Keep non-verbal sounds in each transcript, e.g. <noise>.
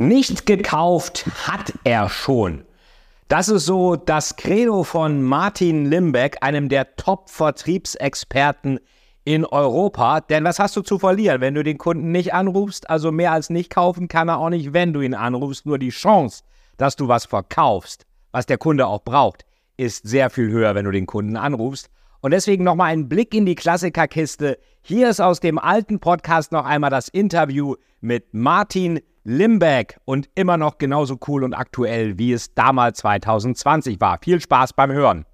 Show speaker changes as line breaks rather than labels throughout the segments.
Nicht gekauft hat er schon. Das ist so das Credo von Martin Limbeck, einem der Top-Vertriebsexperten in Europa. Denn was hast du zu verlieren, wenn du den Kunden nicht anrufst? Also mehr als nicht kaufen kann er auch nicht, wenn du ihn anrufst. Nur die Chance, dass du was verkaufst, was der Kunde auch braucht, ist sehr viel höher, wenn du den Kunden anrufst. Und deswegen nochmal ein Blick in die Klassikerkiste. Hier ist aus dem alten Podcast noch einmal das Interview mit Martin Limbeck und immer noch genauso cool und aktuell, wie es damals 2020 war. Viel Spaß beim Hören.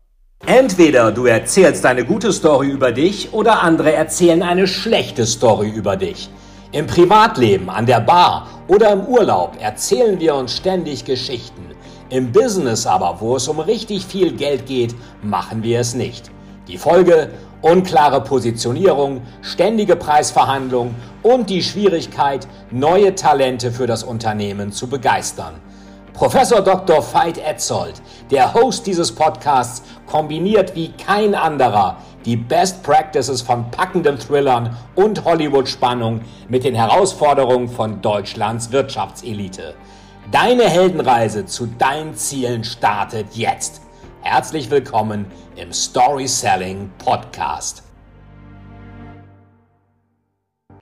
Entweder du erzählst eine gute Story über dich oder andere erzählen eine schlechte Story über dich. Im Privatleben, an der Bar oder im Urlaub erzählen wir uns ständig Geschichten. Im Business aber, wo es um richtig viel Geld geht, machen wir es nicht. Die Folge unklare Positionierung, ständige Preisverhandlungen und die Schwierigkeit, neue Talente für das Unternehmen zu begeistern. Professor Dr. Veit Etzold, der Host dieses Podcasts, kombiniert wie kein anderer die Best Practices von packenden Thrillern und Hollywood-Spannung mit den Herausforderungen von Deutschlands Wirtschaftselite. Deine Heldenreise zu deinen Zielen startet jetzt. Herzlich willkommen im Story Selling Podcast.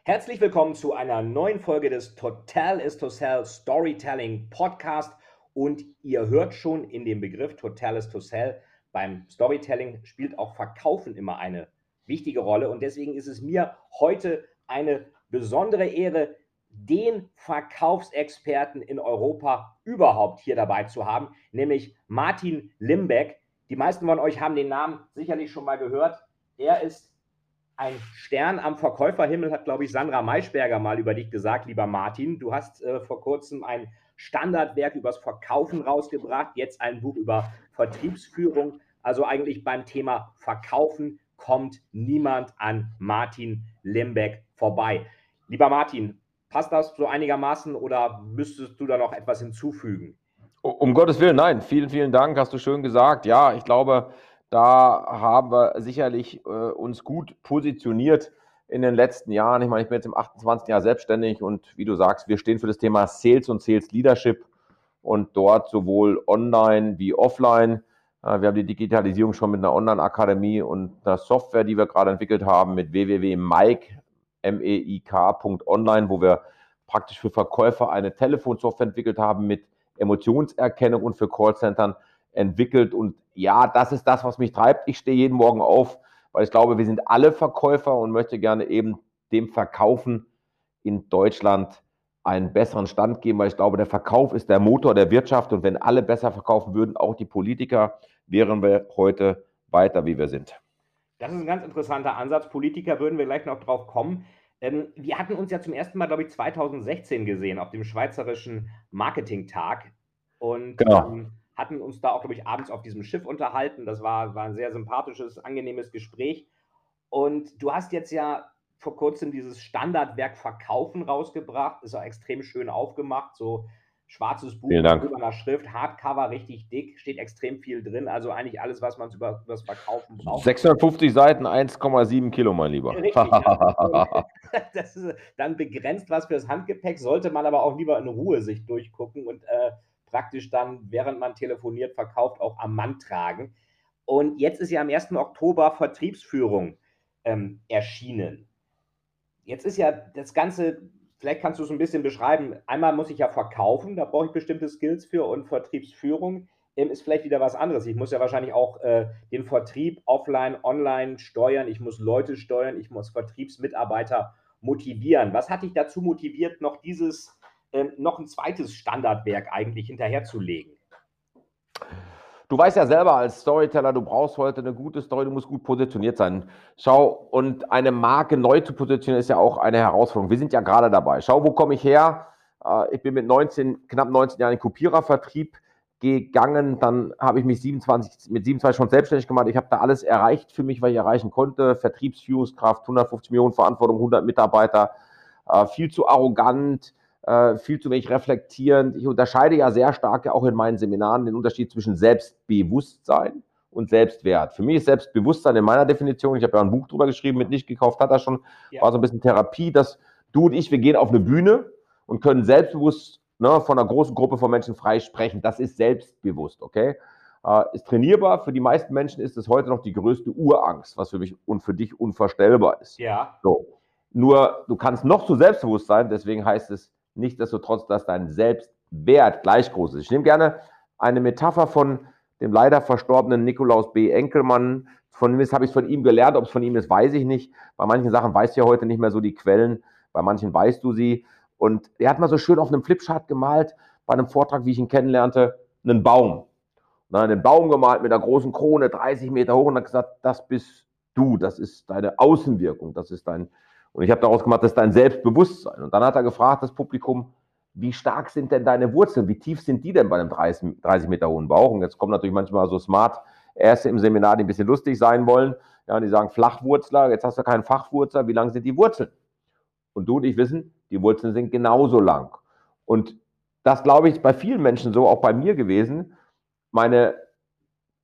Herzlich willkommen zu einer neuen Folge des Total is to Sell Storytelling Podcast. Und ihr hört schon in dem Begriff Total is to Sell, beim Storytelling spielt auch Verkaufen immer eine wichtige Rolle. Und deswegen ist es mir heute eine besondere Ehre, den Verkaufsexperten in Europa überhaupt hier dabei zu haben, nämlich Martin Limbeck. Die meisten von euch haben den Namen sicherlich schon mal gehört. Er ist ein Stern am Verkäuferhimmel, hat, glaube ich, Sandra Maischberger mal über dich gesagt, lieber Martin. Du hast äh, vor kurzem ein Standardwerk übers Verkaufen rausgebracht, jetzt ein Buch über Vertriebsführung. Also eigentlich beim Thema Verkaufen kommt niemand an Martin Lembeck vorbei. Lieber Martin, passt das so einigermaßen oder müsstest du da noch etwas hinzufügen?
Um Gottes Willen, nein. Vielen, vielen Dank, hast du schön gesagt. Ja, ich glaube, da haben wir sicherlich äh, uns gut positioniert in den letzten Jahren. Ich meine, ich bin jetzt im 28. Jahr selbstständig und wie du sagst, wir stehen für das Thema Sales und Sales Leadership und dort sowohl online wie offline. Äh, wir haben die Digitalisierung schon mit einer Online-Akademie und einer Software, die wir gerade entwickelt haben, mit www.mike.online, wo wir praktisch für Verkäufer eine Telefonsoftware entwickelt haben mit Emotionserkennung und für Callcentern entwickelt. Und ja, das ist das, was mich treibt. Ich stehe jeden Morgen auf, weil ich glaube, wir sind alle Verkäufer und möchte gerne eben dem Verkaufen in Deutschland einen besseren Stand geben, weil ich glaube, der Verkauf ist der Motor der Wirtschaft und wenn alle besser verkaufen würden, auch die Politiker, wären wir heute weiter, wie wir sind.
Das ist ein ganz interessanter Ansatz. Politiker würden wir gleich noch drauf kommen. Ähm, wir hatten uns ja zum ersten Mal, glaube ich, 2016 gesehen auf dem Schweizerischen Marketing-Tag und genau. ähm, hatten uns da auch, glaube ich, abends auf diesem Schiff unterhalten. Das war, war ein sehr sympathisches, angenehmes Gespräch. Und du hast jetzt ja vor kurzem dieses Standardwerk Verkaufen rausgebracht. Ist auch extrem schön aufgemacht, so schwarzes Buch mit einer Schrift, Hardcover, richtig dick, steht extrem viel drin. Also eigentlich alles, was man über, über das Verkaufen
braucht. 650 Seiten, 1,7 Kilo, mein Lieber. Richtig,
ja. <laughs> das ist dann begrenzt was fürs Handgepäck, sollte man aber auch lieber in Ruhe sich durchgucken und äh, praktisch dann, während man telefoniert, verkauft, auch am Mann tragen. Und jetzt ist ja am 1. Oktober Vertriebsführung ähm, erschienen. Jetzt ist ja das Ganze Vielleicht kannst du es ein bisschen beschreiben. Einmal muss ich ja verkaufen, da brauche ich bestimmte Skills für und Vertriebsführung ähm, ist vielleicht wieder was anderes. Ich muss ja wahrscheinlich auch äh, den Vertrieb offline, online steuern. Ich muss Leute steuern. Ich muss Vertriebsmitarbeiter motivieren. Was hat dich dazu motiviert, noch dieses, äh, noch ein zweites Standardwerk eigentlich hinterherzulegen?
Du weißt ja selber als Storyteller, du brauchst heute eine gute Story, du musst gut positioniert sein. Schau, und eine Marke neu zu positionieren ist ja auch eine Herausforderung. Wir sind ja gerade dabei. Schau, wo komme ich her? Äh, ich bin mit 19, knapp 19 Jahren in Kopierervertrieb gegangen. Dann habe ich mich 27, mit 27 schon selbstständig gemacht. Ich habe da alles erreicht für mich, was ich erreichen konnte. Vertriebsführungskraft, 150 Millionen Verantwortung, 100 Mitarbeiter. Äh, viel zu arrogant, äh, viel zu wenig reflektierend. Ich unterscheide ja sehr stark auch in meinen Seminaren den Unterschied zwischen Selbstbewusstsein und Selbstwert. Für mich ist Selbstbewusstsein in meiner Definition, ich habe ja ein Buch drüber geschrieben, mit nicht gekauft hat er schon, ja. war so ein bisschen Therapie, dass du und ich, wir gehen auf eine Bühne und können selbstbewusst ne, von einer großen Gruppe von Menschen frei sprechen. Das ist selbstbewusst, okay? Äh, ist trainierbar. Für die meisten Menschen ist es heute noch die größte Urangst, was für mich und für dich unvorstellbar ist.
Ja.
So. Nur du kannst noch so selbstbewusst sein, deswegen heißt es nichtsdestotrotz, dass dein Selbstwert gleich groß ist. Ich nehme gerne eine Metapher von dem leider verstorbenen Nikolaus B. Enkelmann. Von dem habe ich es von ihm gelernt. Ob es von ihm ist, weiß ich nicht. Bei manchen Sachen weißt du ja heute nicht mehr so die Quellen. Bei manchen weißt du sie. Und er hat mal so schön auf einem Flipchart gemalt, bei einem Vortrag, wie ich ihn kennenlernte, einen Baum. Na, einen Baum gemalt mit einer großen Krone, 30 Meter hoch und hat gesagt, das bist du, das ist deine Außenwirkung, das ist dein, und ich habe daraus gemacht, das ist dein Selbstbewusstsein. Und dann hat er gefragt, das Publikum, wie stark sind denn deine Wurzeln? Wie tief sind die denn bei einem 30, 30 Meter hohen Bauch? Und jetzt kommen natürlich manchmal so smart Erste im Seminar, die ein bisschen lustig sein wollen. Ja, die sagen Flachwurzler, jetzt hast du keinen Fachwurzler, wie lang sind die Wurzeln? Und du und ich wissen, die Wurzeln sind genauso lang. Und das, glaube ich, bei vielen Menschen so, auch bei mir gewesen. Meine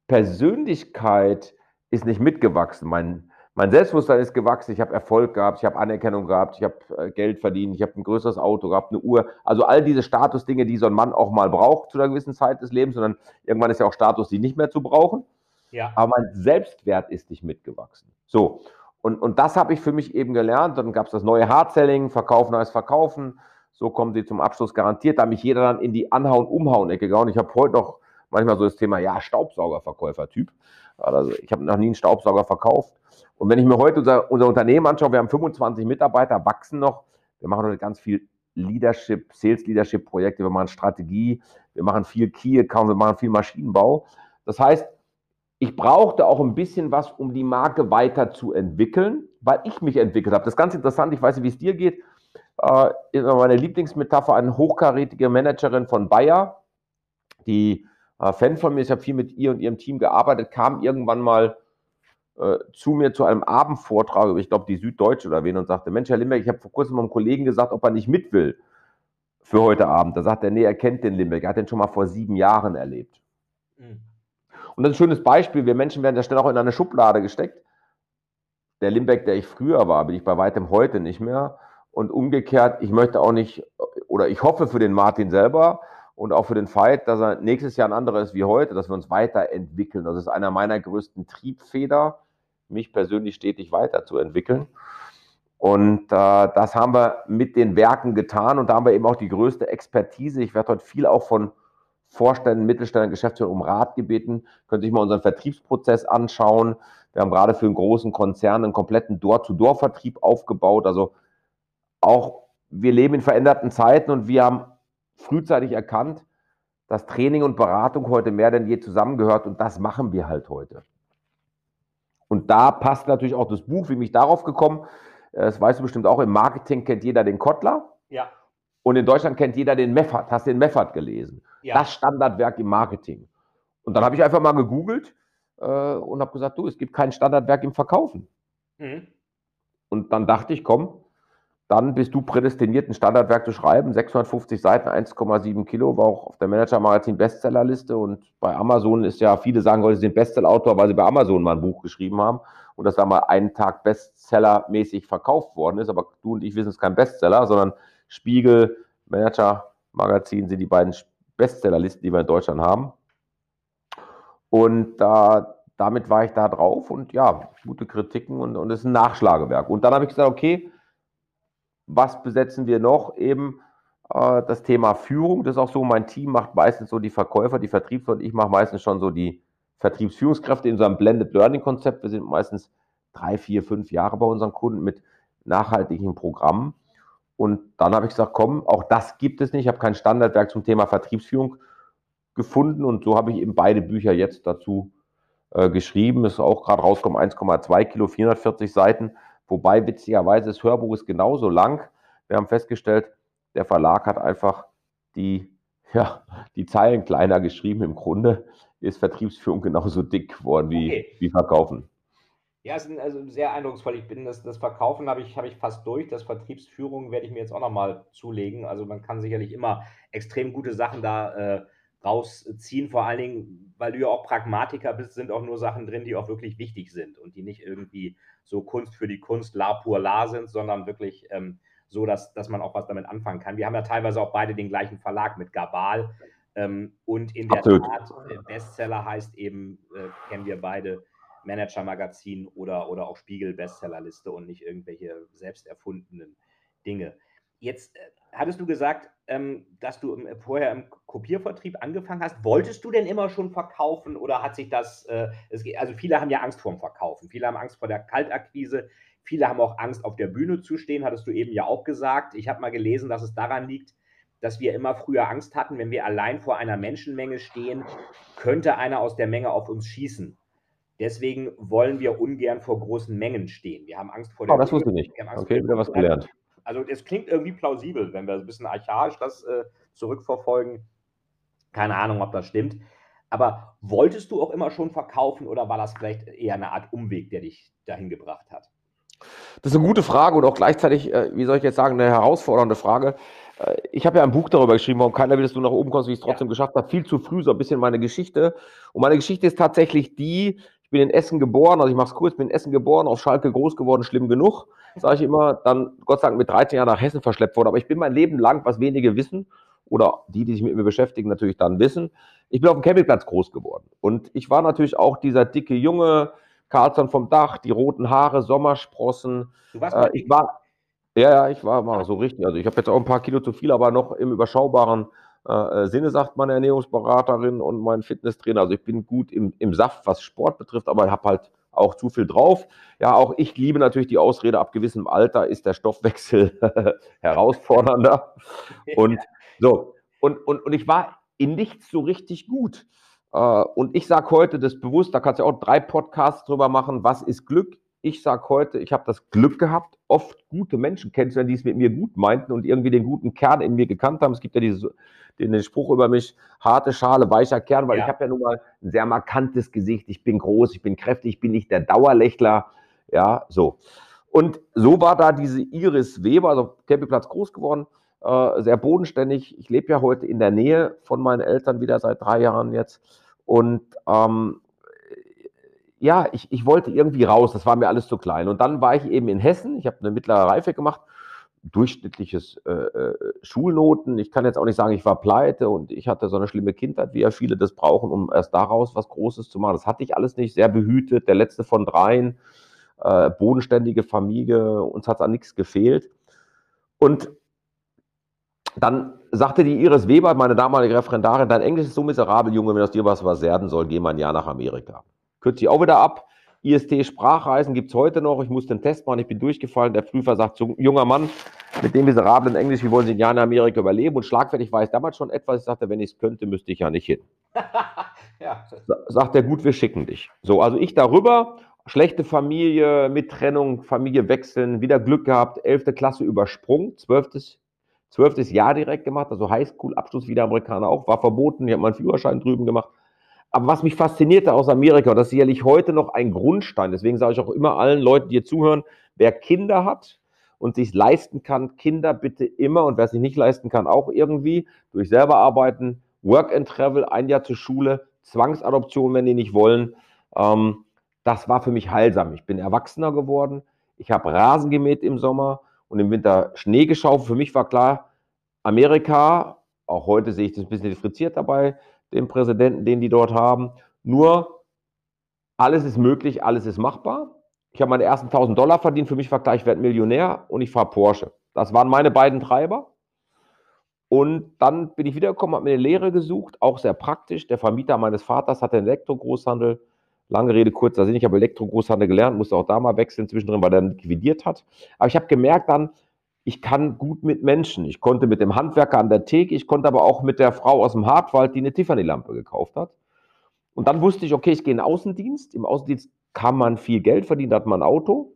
Persönlichkeit ist nicht mitgewachsen. Mein, mein Selbstbewusstsein ist gewachsen. Ich habe Erfolg gehabt, ich habe Anerkennung gehabt, ich habe äh, Geld verdient, ich habe ein größeres Auto gehabt, eine Uhr. Also all diese Statusdinge, die so ein Mann auch mal braucht zu einer gewissen Zeit des Lebens, sondern irgendwann ist ja auch Status, die nicht mehr zu brauchen. Ja. Aber mein Selbstwert ist nicht mitgewachsen. So. Und, und das habe ich für mich eben gelernt. Dann gab es das neue Hard-Selling, Verkaufen heißt Verkaufen. So kommen sie zum Abschluss garantiert. Da hat mich jeder dann in die Anhauen-Umhauen-Ecke gehauen. Ich habe heute noch manchmal so das Thema, ja, Staubsaugerverkäufer-Typ. Also ich habe noch nie einen Staubsauger verkauft. Und wenn ich mir heute unser, unser Unternehmen anschaue, wir haben 25 Mitarbeiter, wachsen noch. Wir machen heute ganz viel Leadership, Sales Leadership Projekte, wir machen Strategie, wir machen viel Key Account, wir machen viel Maschinenbau. Das heißt, ich brauchte auch ein bisschen was, um die Marke weiterzuentwickeln, weil ich mich entwickelt habe. Das ist ganz interessant, ich weiß nicht, wie es dir geht. Äh, meine Lieblingsmetapher, eine hochkarätige Managerin von Bayer, die äh, Fan von mir, ich habe viel mit ihr und ihrem Team gearbeitet, kam irgendwann mal äh, zu mir zu einem Abendvortrag, ich glaube die Süddeutsche oder wen, und sagte, Mensch, Herr Limbeck, ich habe vor kurzem mit einem Kollegen gesagt, ob er nicht mit will für heute Abend. Da sagt er, nee, er kennt den Limbeck, er hat den schon mal vor sieben Jahren erlebt. Mhm. Und das ist ein schönes Beispiel. Wir Menschen werden ja schnell auch in eine Schublade gesteckt. Der Limbeck, der ich früher war, bin ich bei weitem heute nicht mehr. Und umgekehrt, ich möchte auch nicht, oder ich hoffe für den Martin selber und auch für den Fight, dass er nächstes Jahr ein anderer ist wie heute, dass wir uns weiterentwickeln. Das ist einer meiner größten Triebfeder, mich persönlich stetig weiterzuentwickeln. Und äh, das haben wir mit den Werken getan und da haben wir eben auch die größte Expertise. Ich werde heute viel auch von Vorständen, Mittelständern, Geschäftsführern um Rat gebeten. Können sich mal unseren Vertriebsprozess anschauen. Wir haben gerade für einen großen Konzern einen kompletten Door-to-Door-Vertrieb aufgebaut. Also auch wir leben in veränderten Zeiten und wir haben frühzeitig erkannt, dass Training und Beratung heute mehr denn je zusammengehört und das machen wir halt heute. Und da passt natürlich auch das Buch, wie mich darauf gekommen. Das weißt du bestimmt auch, im Marketing kennt jeder den Kottler.
Ja.
Und in Deutschland kennt jeder den Meffert. Hast du den Meffert gelesen? Ja. Das Standardwerk im Marketing. Und dann habe ich einfach mal gegoogelt äh, und habe gesagt, du, es gibt kein Standardwerk im Verkaufen. Mhm. Und dann dachte ich, komm, dann bist du prädestiniert, ein Standardwerk zu schreiben. 650 Seiten, 1,7 Kilo, war auch auf der Manager-Magazin Bestsellerliste. Und bei Amazon ist ja, viele sagen heute, sie sind Bestsellerautor, weil sie bei Amazon mal ein Buch geschrieben haben und das da mal einen Tag Bestsellermäßig verkauft worden ist. Aber du und ich wissen, es ist kein Bestseller, sondern Spiegel, Manager-Magazin sind die beiden Bestsellerlisten, die wir in Deutschland haben. Und da, damit war ich da drauf und ja, gute Kritiken und, und es ist ein Nachschlagewerk. Und dann habe ich gesagt, okay, was besetzen wir noch? Eben äh, das Thema Führung. Das ist auch so, mein Team macht meistens so die Verkäufer, die Vertriebler und ich mache meistens schon so die Vertriebsführungskräfte in so einem Blended Learning Konzept. Wir sind meistens drei, vier, fünf Jahre bei unseren Kunden mit nachhaltigen Programmen. Und dann habe ich gesagt, komm, auch das gibt es nicht. Ich habe kein Standardwerk zum Thema Vertriebsführung gefunden und so habe ich eben beide Bücher jetzt dazu äh, geschrieben. Ist auch gerade rausgekommen, 1,2 Kilo, 440 Seiten. Wobei witzigerweise das Hörbuch ist genauso lang. Wir haben festgestellt, der Verlag hat einfach die, <laughs> ja, die Zeilen kleiner geschrieben. Im Grunde ist Vertriebsführung genauso dick geworden wie, okay. wie Verkaufen.
Ja, es ist also sehr eindrucksvoll. Ich bin das, das Verkaufen habe ich, habe ich fast durch. Das Vertriebsführung werde ich mir jetzt auch nochmal zulegen. Also man kann sicherlich immer extrem gute Sachen da äh, rausziehen. Vor allen Dingen, weil du ja auch Pragmatiker bist, sind auch nur Sachen drin, die auch wirklich wichtig sind und die nicht irgendwie so Kunst für die Kunst, la pur la sind, sondern wirklich ähm, so, dass, dass man auch was damit anfangen kann. Wir haben ja teilweise auch beide den gleichen Verlag mit Gabal. Ähm, und in der Absolut. Tat, äh, Bestseller heißt eben, äh, kennen wir beide, Manager-Magazin oder, oder auch Spiegel-Bestsellerliste und nicht irgendwelche selbst erfundenen Dinge. Jetzt äh, hattest du gesagt, ähm, dass du im, vorher im Kopiervertrieb angefangen hast. Wolltest du denn immer schon verkaufen oder hat sich das, äh, es, also viele haben ja Angst vorm Verkaufen, viele haben Angst vor der Kaltakquise, viele haben auch Angst, auf der Bühne zu stehen, hattest du eben ja auch gesagt. Ich habe mal gelesen, dass es daran liegt, dass wir immer früher Angst hatten, wenn wir allein vor einer Menschenmenge stehen, könnte einer aus der Menge auf uns schießen. Deswegen wollen wir ungern vor großen Mengen stehen. Wir haben Angst vor
der. Oh, das wusste ich nicht. Okay, wieder was gelernt.
Also, es klingt irgendwie plausibel, wenn wir ein bisschen archaisch das äh, zurückverfolgen. Keine Ahnung, ob das stimmt. Aber wolltest du auch immer schon verkaufen oder war das vielleicht eher eine Art Umweg, der dich dahin gebracht hat?
Das ist eine gute Frage und auch gleichzeitig, äh, wie soll ich jetzt sagen, eine herausfordernde Frage. Äh, ich habe ja ein Buch darüber geschrieben, warum keiner will, dass du nach oben kommst, wie ich es trotzdem ja. geschafft habe. Viel zu früh, so ein bisschen meine Geschichte. Und meine Geschichte ist tatsächlich die, ich bin in Essen geboren, also ich mache es kurz, bin in Essen geboren, auf Schalke groß geworden, schlimm genug, sage ich immer. Dann Gott sei Dank mit 13 Jahren nach Hessen verschleppt worden. Aber ich bin mein Leben lang, was wenige wissen, oder die, die sich mit mir beschäftigen, natürlich dann wissen, ich bin auf dem Campingplatz groß geworden. Und ich war natürlich auch dieser dicke Junge, Karlsson vom Dach, die roten Haare, Sommersprossen. Du warst äh, ich war, ja, ja, ich war mal so richtig. Also ich habe jetzt auch ein paar Kilo zu viel, aber noch im überschaubaren äh, Sinne, sagt meine Ernährungsberaterin und mein Fitnesstrainer. Also ich bin gut im, im Saft, was Sport betrifft, aber ich habe halt auch zu viel drauf. Ja, auch ich liebe natürlich die Ausrede, ab gewissem Alter ist der Stoffwechsel <laughs> herausfordernder. Und so, und, und, und ich war in nichts so richtig gut. Äh, und ich sage heute das bewusst, da kannst du auch drei Podcasts drüber machen, was ist Glück? Ich sage heute, ich habe das Glück gehabt, oft gute Menschen kennenzulernen, die es mit mir gut meinten und irgendwie den guten Kern in mir gekannt haben. Es gibt ja diese, den, Spruch über mich, harte Schale, weicher Kern, weil ja. ich habe ja nun mal ein sehr markantes Gesicht, ich bin groß, ich bin kräftig, ich bin nicht der Dauerlächler, ja, so. Und so war da diese Iris Weber, also Campingplatz groß geworden, äh, sehr bodenständig. Ich lebe ja heute in der Nähe von meinen Eltern wieder seit drei Jahren jetzt. Und ähm, ja, ich, ich wollte irgendwie raus, das war mir alles zu klein. Und dann war ich eben in Hessen, ich habe eine mittlere Reife gemacht, durchschnittliches äh, äh, Schulnoten. Ich kann jetzt auch nicht sagen, ich war pleite und ich hatte so eine schlimme Kindheit, wie ja viele das brauchen, um erst daraus was Großes zu machen. Das hatte ich alles nicht, sehr behütet, der letzte von dreien, äh, bodenständige Familie, uns hat an nichts gefehlt. Und dann sagte die Iris Weber, meine damalige Referendarin, dein Englisch ist so miserabel, Junge, wenn aus dir was werden soll, geh mal ein Jahr nach Amerika kürze ich auch wieder ab. IST-Sprachreisen gibt es heute noch. Ich musste einen Test machen, ich bin durchgefallen. Der Prüfer sagt, junger Mann, mit dem miserablen Englisch, wie wollen Sie ein Jahr in Amerika überleben? Und schlagfertig war ich damals schon etwas. Ich sagte, wenn ich es könnte, müsste ich ja nicht hin. <laughs> ja. Sagt er, gut, wir schicken dich. So, also ich darüber, schlechte Familie, mit Trennung, Familie wechseln, wieder Glück gehabt, 11. Klasse übersprungen, 12. 12. Jahr direkt gemacht, also Highschool-Abschluss wie der Amerikaner auch, war verboten. Ich habe meinen Führerschein drüben gemacht aber was mich faszinierte aus Amerika, das ist sicherlich heute noch ein Grundstein, deswegen sage ich auch immer allen Leuten, die hier zuhören, wer Kinder hat und sich leisten kann, Kinder bitte immer und wer sich nicht leisten kann, auch irgendwie durch selber arbeiten, Work and Travel, ein Jahr zur Schule, Zwangsadoption, wenn die nicht wollen. Ähm, das war für mich heilsam. Ich bin erwachsener geworden. Ich habe Rasen gemäht im Sommer und im Winter Schnee geschaufelt. Für mich war klar, Amerika, auch heute sehe ich das ein bisschen differenziert dabei, dem Präsidenten, den die dort haben. Nur alles ist möglich, alles ist machbar. Ich habe meine ersten 1000 Dollar verdient. Für mich war klar, ich Millionär und ich fahre Porsche. Das waren meine beiden Treiber. Und dann bin ich wiedergekommen, habe mir eine Lehre gesucht, auch sehr praktisch. Der Vermieter meines Vaters hatte einen Elektrogroßhandel. Lange Rede, kurzer Sinn. Ich habe Elektrogroßhandel gelernt, musste auch da mal wechseln zwischendrin, weil er liquidiert hat. Aber ich habe gemerkt dann, ich kann gut mit Menschen. Ich konnte mit dem Handwerker an der Theke, ich konnte aber auch mit der Frau aus dem Hartwald, die eine Tiffany-Lampe gekauft hat. Und dann wusste ich, okay, ich gehe in den Außendienst. Im Außendienst kann man viel Geld verdienen, hat man ein Auto.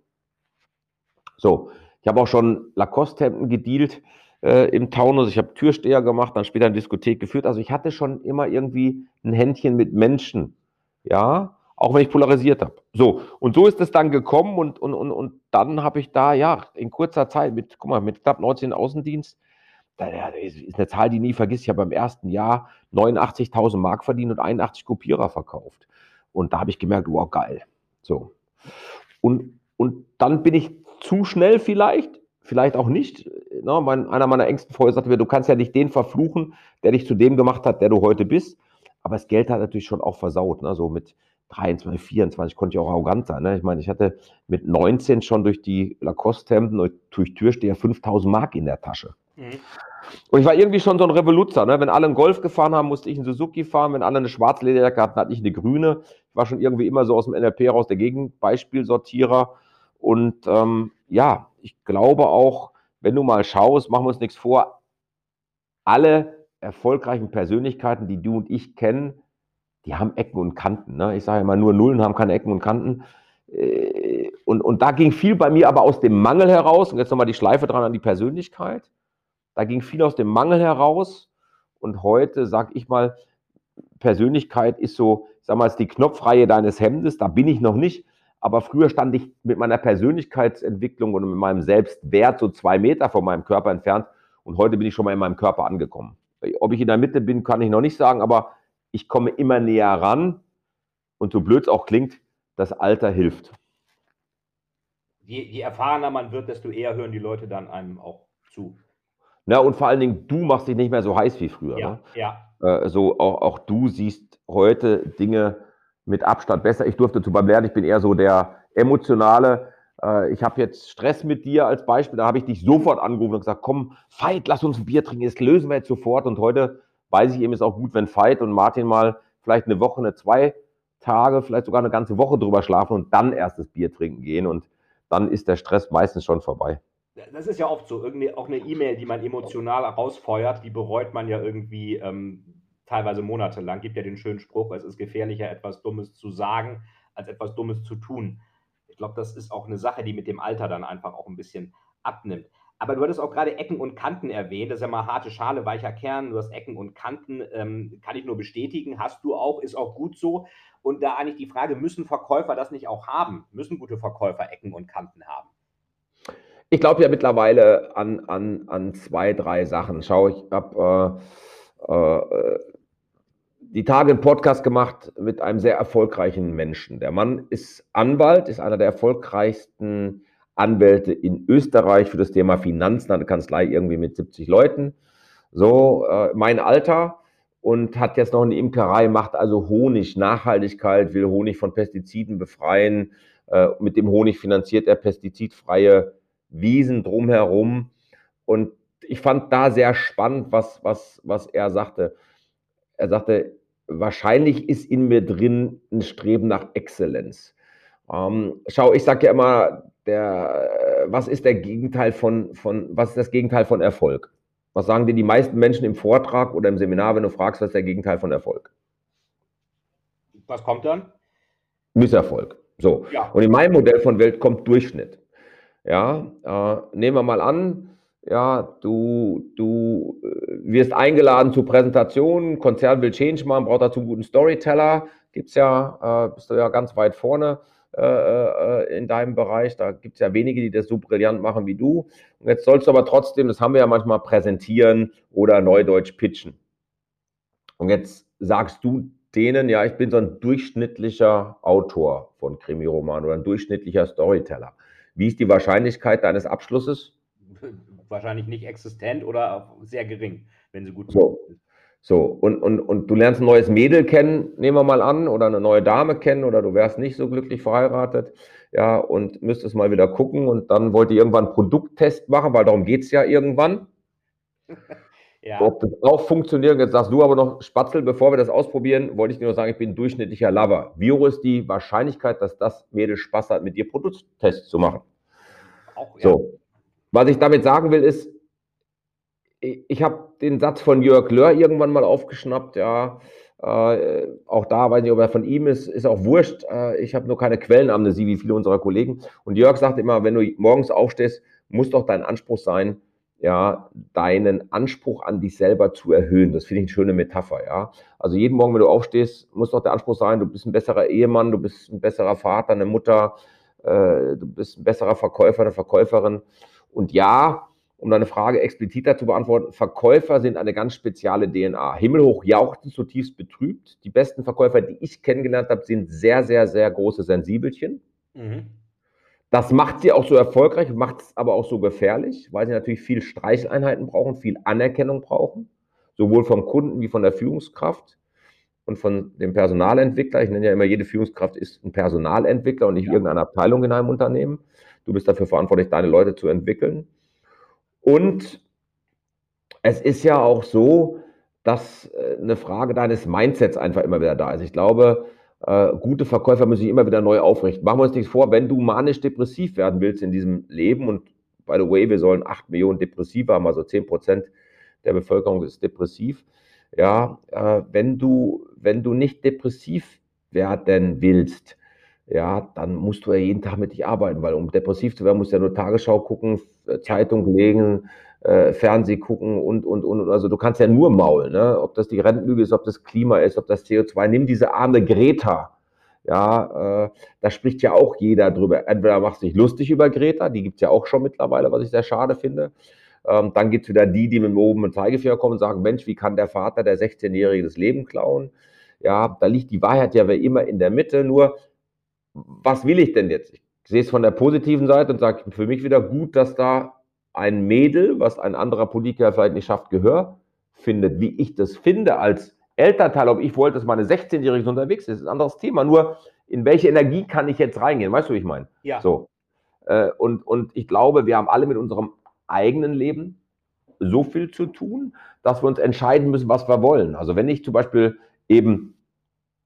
So, ich habe auch schon Lacoste-Hemden gedealt äh, im Taunus. Ich habe Türsteher gemacht, dann später eine Diskothek geführt. Also ich hatte schon immer irgendwie ein Händchen mit Menschen. Ja, auch wenn ich polarisiert habe. So, und so ist es dann gekommen und, und, und, und dann habe ich da, ja, in kurzer Zeit, mit, guck mal, mit knapp 19 Außendienst, da, ist eine Zahl, die nie vergisst. Ich habe im ersten Jahr 89.000 Mark verdient und 81 Kopierer verkauft. Und da habe ich gemerkt, wow, geil. So. Und, und dann bin ich zu schnell vielleicht vielleicht auch nicht. Na, mein, einer meiner engsten Freunde sagte mir, du kannst ja nicht den verfluchen, der dich zu dem gemacht hat, der du heute bist. Aber das Geld hat natürlich schon auch versaut. Ne? So mit 23, 24 konnte ich auch arrogant sein. Ne? Ich meine, ich hatte mit 19 schon durch die Lacoste-Hemden und durch Türsteher 5000 Mark in der Tasche. Mhm. Und ich war irgendwie schon so ein Revoluzer. Ne? Wenn alle einen Golf gefahren haben, musste ich einen Suzuki fahren. Wenn alle eine Schwarzlederjacke hatten, hatte ich eine grüne. Ich war schon irgendwie immer so aus dem NLP raus der Gegenbeispielsortierer. Und ähm, ja, ich glaube auch, wenn du mal schaust, machen wir uns nichts vor, alle erfolgreichen Persönlichkeiten, die du und ich kennen, die haben Ecken und Kanten. Ne? Ich sage immer, nur Nullen haben keine Ecken und Kanten. Äh, und, und da ging viel bei mir aber aus dem Mangel heraus, und jetzt nochmal die Schleife dran an die Persönlichkeit, da ging viel aus dem Mangel heraus. Und heute, sage ich mal, Persönlichkeit ist so, sag mal, ist die Knopfreihe deines Hemdes, da bin ich noch nicht. Aber früher stand ich mit meiner Persönlichkeitsentwicklung und mit meinem Selbstwert so zwei Meter von meinem Körper entfernt. Und heute bin ich schon mal in meinem Körper angekommen. Ob ich in der Mitte bin, kann ich noch nicht sagen, aber ich komme immer näher ran. Und so blöd es auch klingt, das Alter hilft.
Je, je erfahrener man wird, desto eher hören die Leute dann einem auch zu.
Na, und vor allen Dingen, du machst dich nicht mehr so heiß wie früher.
Ja,
ne?
ja.
Äh, so auch, auch du siehst heute Dinge mit Abstand besser. Ich durfte zu beim Lernen, ich bin eher so der emotionale. Äh, ich habe jetzt Stress mit dir als Beispiel, da habe ich dich sofort angerufen und gesagt, komm, Fight, lass uns ein Bier trinken, das lösen wir jetzt sofort. Und heute weiß ich eben, ist auch gut, wenn Fight und Martin mal vielleicht eine Woche, eine zwei Tage, vielleicht sogar eine ganze Woche drüber schlafen und dann erst das Bier trinken gehen. Und dann ist der Stress meistens schon vorbei.
Das ist ja oft so, irgendwie auch eine E-Mail, die man emotional rausfeuert, die bereut man ja irgendwie ähm, teilweise monatelang. Gibt ja den schönen Spruch, es ist gefährlicher, etwas Dummes zu sagen, als etwas Dummes zu tun. Ich glaube, das ist auch eine Sache, die mit dem Alter dann einfach auch ein bisschen abnimmt. Aber du hattest auch gerade Ecken und Kanten erwähnt. Das ist ja mal harte Schale, weicher Kern. Du hast Ecken und Kanten, ähm, kann ich nur bestätigen. Hast du auch, ist auch gut so. Und da eigentlich die Frage, müssen Verkäufer das nicht auch haben? Müssen gute Verkäufer Ecken und Kanten haben?
Ich glaube ja mittlerweile an, an, an zwei, drei Sachen. Schau, ich habe äh, äh, die Tage einen Podcast gemacht mit einem sehr erfolgreichen Menschen. Der Mann ist Anwalt, ist einer der erfolgreichsten Anwälte in Österreich für das Thema Finanzen, eine Kanzlei irgendwie mit 70 Leuten. So, äh, mein Alter und hat jetzt noch eine Imkerei, macht also Honig, Nachhaltigkeit, will Honig von Pestiziden befreien. Äh, mit dem Honig finanziert er pestizidfreie Wiesen drumherum. Und ich fand da sehr spannend, was, was, was er sagte. Er sagte, wahrscheinlich ist in mir drin ein Streben nach Exzellenz. Ähm, schau, ich sage ja immer, der, was ist der Gegenteil von, von, was ist das Gegenteil von Erfolg? Was sagen dir die meisten Menschen im Vortrag oder im Seminar, wenn du fragst, was ist der Gegenteil von Erfolg?
Was kommt dann?
Misserfolg. So. Ja. Und in meinem Modell von Welt kommt Durchschnitt. Ja, äh, nehmen wir mal an, ja, du, du äh, wirst eingeladen zu Präsentationen, Konzern will Change machen, braucht dazu einen guten Storyteller, gibt's ja, äh, bist du ja ganz weit vorne äh, äh in deinem Bereich, da gibt es ja wenige, die das so brillant machen wie du. Und jetzt sollst du aber trotzdem, das haben wir ja manchmal, präsentieren oder neudeutsch pitchen. Und jetzt sagst du denen, ja, ich bin so ein durchschnittlicher Autor von Krimiroman oder ein durchschnittlicher Storyteller. Wie ist die Wahrscheinlichkeit deines Abschlusses?
Wahrscheinlich nicht existent oder sehr gering, wenn sie gut
so. So, und, und, und du lernst ein neues Mädel kennen, nehmen wir mal an, oder eine neue Dame kennen, oder du wärst nicht so glücklich verheiratet, ja, und müsstest mal wieder gucken, und dann wollt ihr irgendwann einen Produkttest machen, weil darum geht es ja irgendwann. <laughs> ja. Ob das auch funktioniert, jetzt sagst du aber noch, Spatzel, bevor wir das ausprobieren, wollte ich dir nur sagen, ich bin ein durchschnittlicher Lover. Wie hoch ist die Wahrscheinlichkeit, dass das Mädel Spaß hat, mit dir Produkttests zu machen? Auch, ja. So. Was ich damit sagen will, ist, ich habe den Satz von Jörg Löhr irgendwann mal aufgeschnappt, ja. Äh, auch da weiß ich nicht, ob er von ihm ist, ist auch wurscht. Äh, ich habe nur keine Quellenamnesie wie viele unserer Kollegen. Und Jörg sagt immer, wenn du morgens aufstehst, muss doch dein Anspruch sein, ja, deinen Anspruch an dich selber zu erhöhen. Das finde ich eine schöne Metapher, ja. Also jeden Morgen, wenn du aufstehst, muss doch der Anspruch sein, du bist ein besserer Ehemann, du bist ein besserer Vater, eine Mutter, äh, du bist ein besserer Verkäufer, eine Verkäuferin. Und ja, um deine Frage expliziter zu beantworten, Verkäufer sind eine ganz spezielle DNA. Himmelhoch jauchten, zutiefst betrübt. Die besten Verkäufer, die ich kennengelernt habe, sind sehr, sehr, sehr große Sensibelchen. Mhm. Das macht sie auch so erfolgreich, macht es aber auch so gefährlich, weil sie natürlich viel Streicheleinheiten brauchen, viel Anerkennung brauchen, sowohl vom Kunden wie von der Führungskraft und von dem Personalentwickler. Ich nenne ja immer, jede Führungskraft ist ein Personalentwickler und nicht ja. irgendeine Abteilung in einem Unternehmen. Du bist dafür verantwortlich, deine Leute zu entwickeln. Und es ist ja auch so, dass äh, eine Frage deines Mindsets einfach immer wieder da ist. Ich glaube, äh, gute Verkäufer müssen sich immer wieder neu aufrichten. Machen wir uns nichts vor, wenn du manisch-depressiv werden willst in diesem Leben und by the way, wir sollen 8 Millionen Depressive haben, also 10 Prozent der Bevölkerung ist depressiv. Ja, äh, wenn du, wenn du nicht depressiv werden willst, ja, dann musst du ja jeden Tag mit dich arbeiten, weil um depressiv zu werden, musst du ja nur Tagesschau gucken, äh, Zeitung lesen, äh, Fernseh gucken und, und, und. Also du kannst ja nur maulen, ne? ob das die Rentenlüge ist, ob das Klima ist, ob das CO2. Nimm diese arme Greta. Ja, äh, da spricht ja auch jeder drüber. Entweder machst du dich lustig über Greta, die gibt es ja auch schon mittlerweile, was ich sehr schade finde. Ähm, dann gibt es wieder die, die mit dem oben Zeigefinger kommen und sagen, Mensch, wie kann der Vater der 16-Jährige das Leben klauen? Ja, da liegt die Wahrheit ja immer in der Mitte. Nur, was will ich denn jetzt? Ich sehe es von der positiven Seite und sage für mich wieder gut, dass da ein Mädel, was ein anderer Politiker vielleicht nicht schafft, Gehör findet. Wie ich das finde als Elternteil, ob ich wollte, dass meine 16-Jährige unterwegs ist, ist ein anderes Thema. Nur, in welche Energie kann ich jetzt reingehen? Weißt du, wie ich meine?
Ja.
So. Äh, und, und ich glaube, wir haben alle mit unserem eigenen Leben so viel zu tun, dass wir uns entscheiden müssen, was wir wollen. Also wenn ich zum Beispiel eben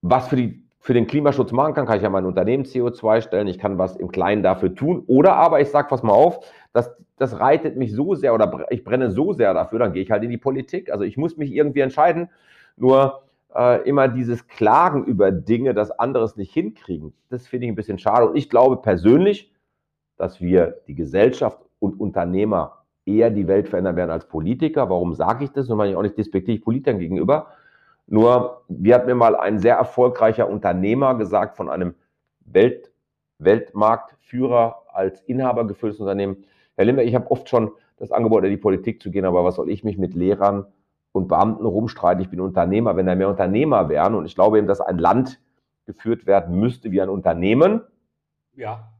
was für die für den Klimaschutz machen kann, kann ich ja mein Unternehmen CO2 stellen, ich kann was im Kleinen dafür tun. Oder aber ich sage, pass mal auf, das, das reitet mich so sehr oder ich brenne so sehr dafür, dann gehe ich halt in die Politik. Also ich muss mich irgendwie entscheiden. Nur äh, immer dieses Klagen über Dinge, dass andere es nicht hinkriegen, das finde ich ein bisschen schade. Und ich glaube persönlich, dass wir die Gesellschaft und Unternehmer eher die Welt verändern werden als Politiker. Warum sage ich das? Und meine ich auch nicht despektiv Politikern gegenüber, nur, wie hat mir mal ein sehr erfolgreicher Unternehmer gesagt von einem Welt, Weltmarktführer als Inhaber geführtes Unternehmen, Herr Limbeck, ich habe oft schon das Angebot, in die Politik zu gehen, aber was soll ich mich mit Lehrern und Beamten rumstreiten? Ich bin Unternehmer. Wenn da mehr Unternehmer wären, und ich glaube eben, dass ein Land geführt werden müsste wie ein Unternehmen.
Ja.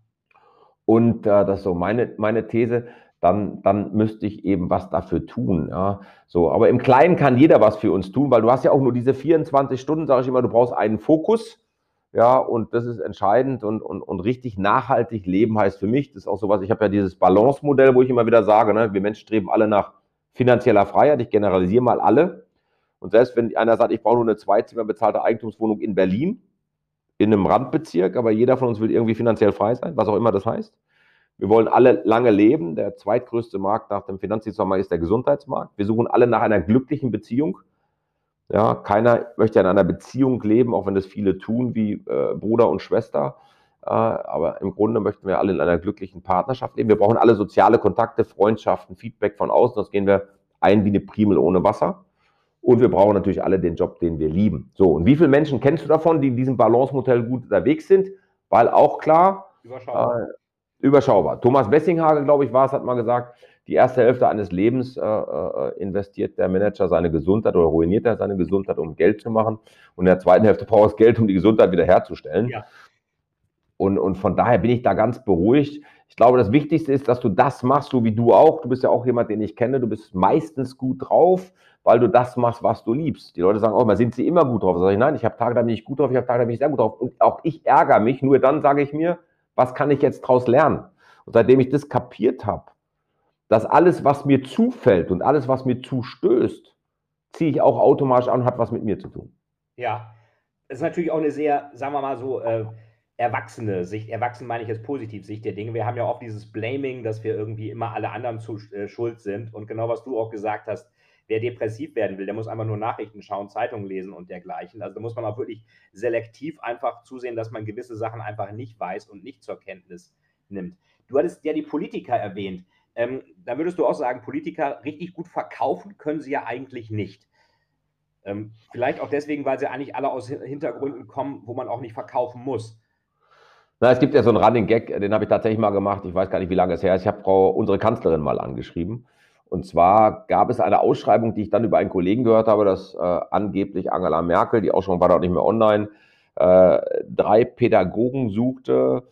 Und äh, das ist so meine, meine These dann, dann müsste ich eben was dafür tun. Ja. So, aber im Kleinen kann jeder was für uns tun, weil du hast ja auch nur diese 24 Stunden, sage ich immer, du brauchst einen Fokus. Ja, und das ist entscheidend und, und, und richtig nachhaltig leben heißt für mich, das ist auch so was, ich habe ja dieses Balance-Modell, wo ich immer wieder sage, ne, wir Menschen streben alle nach finanzieller Freiheit, ich generalisiere mal alle. Und selbst wenn einer sagt, ich brauche nur eine Zweizimmer bezahlte Eigentumswohnung in Berlin, in einem Randbezirk, aber jeder von uns will irgendwie finanziell frei sein, was auch immer das heißt. Wir wollen alle lange leben. Der zweitgrößte Markt nach dem Finanzdienstmarkt ist der Gesundheitsmarkt. Wir suchen alle nach einer glücklichen Beziehung. Ja, keiner möchte in einer Beziehung leben, auch wenn das viele tun, wie äh, Bruder und Schwester. Äh, aber im Grunde möchten wir alle in einer glücklichen Partnerschaft leben. Wir brauchen alle soziale Kontakte, Freundschaften, Feedback von außen. Das gehen wir ein wie eine Primel ohne Wasser. Und wir brauchen natürlich alle den Job, den wir lieben. So, und wie viele Menschen kennst du davon, die in diesem Balance-Modell gut unterwegs sind? Weil auch klar, äh, überschaubar. Thomas Wessinghage, glaube ich, war es, hat mal gesagt, die erste Hälfte eines Lebens äh, äh, investiert der Manager seine Gesundheit oder ruiniert er seine Gesundheit, um Geld zu machen. Und in der zweiten Hälfte braucht es Geld, um die Gesundheit wiederherzustellen. Ja. Und, und von daher bin ich da ganz beruhigt. Ich glaube, das Wichtigste ist, dass du das machst, so wie du auch. Du bist ja auch jemand, den ich kenne. Du bist meistens gut drauf, weil du das machst, was du liebst. Die Leute sagen, oh, mal sind sie immer gut drauf. Da sage ich, nein, ich habe Tage, da bin ich gut drauf, ich habe Tage, da bin ich sehr gut drauf. Und auch ich ärgere mich. Nur dann sage ich mir, was kann ich jetzt daraus lernen? Und seitdem ich das kapiert habe, dass alles, was mir zufällt und alles, was mir zustößt, ziehe ich auch automatisch an und hat was mit mir zu tun.
Ja, das ist natürlich auch eine sehr, sagen wir mal so, äh, erwachsene Sicht. Erwachsen meine ich jetzt positiv Sicht der Dinge. Wir haben ja auch dieses Blaming, dass wir irgendwie immer alle anderen zu äh, schuld sind. Und genau was du auch gesagt hast, wer depressiv werden will, der muss einfach nur Nachrichten schauen, Zeitungen lesen und dergleichen. Also da muss man auch wirklich selektiv einfach zusehen, dass man gewisse Sachen einfach nicht weiß und nicht zur Kenntnis nimmt. Du hattest ja die Politiker erwähnt. Ähm, da würdest du auch sagen, Politiker richtig gut verkaufen können sie ja eigentlich nicht. Ähm, vielleicht auch deswegen, weil sie eigentlich alle aus Hintergründen kommen, wo man auch nicht verkaufen muss.
Na, es gibt ja so einen Running Gag, den habe ich tatsächlich mal gemacht. Ich weiß gar nicht, wie lange es her ist. Ich habe Frau, unsere Kanzlerin mal angeschrieben und zwar gab es eine Ausschreibung, die ich dann über einen Kollegen gehört habe, dass äh, angeblich Angela Merkel, die Ausschreibung war dort nicht mehr online, äh, drei Pädagogen suchte